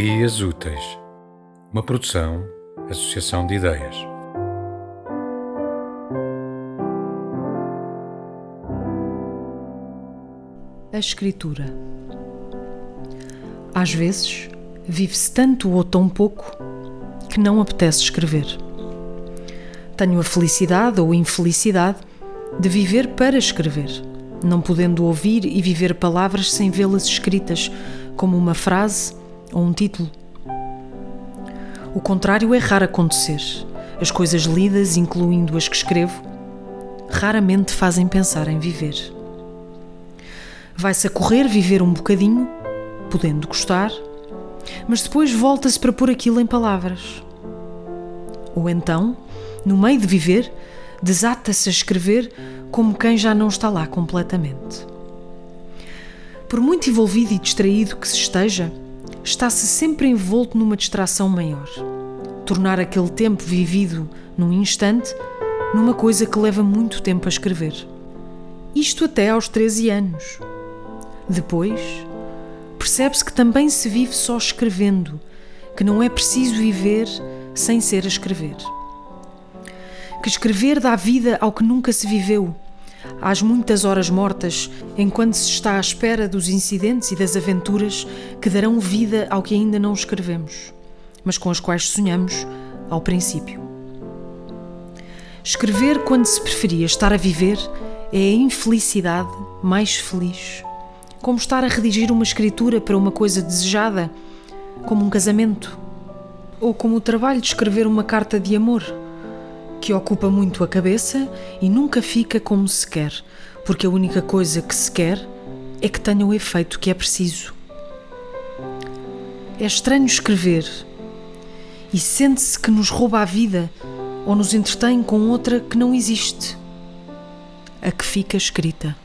Dias Úteis, uma produção, associação de ideias. A escritura. Às vezes, vive-se tanto ou tão pouco que não apetece escrever. Tenho a felicidade ou infelicidade de viver para escrever, não podendo ouvir e viver palavras sem vê-las escritas, como uma frase ou um título. O contrário é raro acontecer. As coisas lidas, incluindo as que escrevo, raramente fazem pensar em viver. Vai-se a correr viver um bocadinho, podendo gostar, mas depois volta-se para pôr aquilo em palavras. Ou então, no meio de viver, desata-se a escrever como quem já não está lá completamente. Por muito envolvido e distraído que se esteja, está-se sempre envolto numa distração maior. Tornar aquele tempo vivido num instante numa coisa que leva muito tempo a escrever. Isto até aos 13 anos. Depois, percebe-se que também se vive só escrevendo, que não é preciso viver sem ser a escrever. Que escrever dá vida ao que nunca se viveu às muitas horas mortas, enquanto se está à espera dos incidentes e das aventuras que darão vida ao que ainda não escrevemos, mas com as quais sonhamos ao princípio. Escrever quando se preferia estar a viver é a infelicidade mais feliz. Como estar a redigir uma escritura para uma coisa desejada, como um casamento, ou como o trabalho de escrever uma carta de amor que ocupa muito a cabeça e nunca fica como se quer, porque a única coisa que se quer é que tenha o efeito que é preciso. É estranho escrever e sente-se que nos rouba a vida ou nos entretém com outra que não existe, a que fica escrita.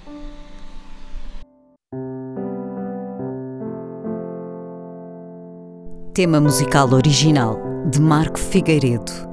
Tema musical original de Marco Figueiredo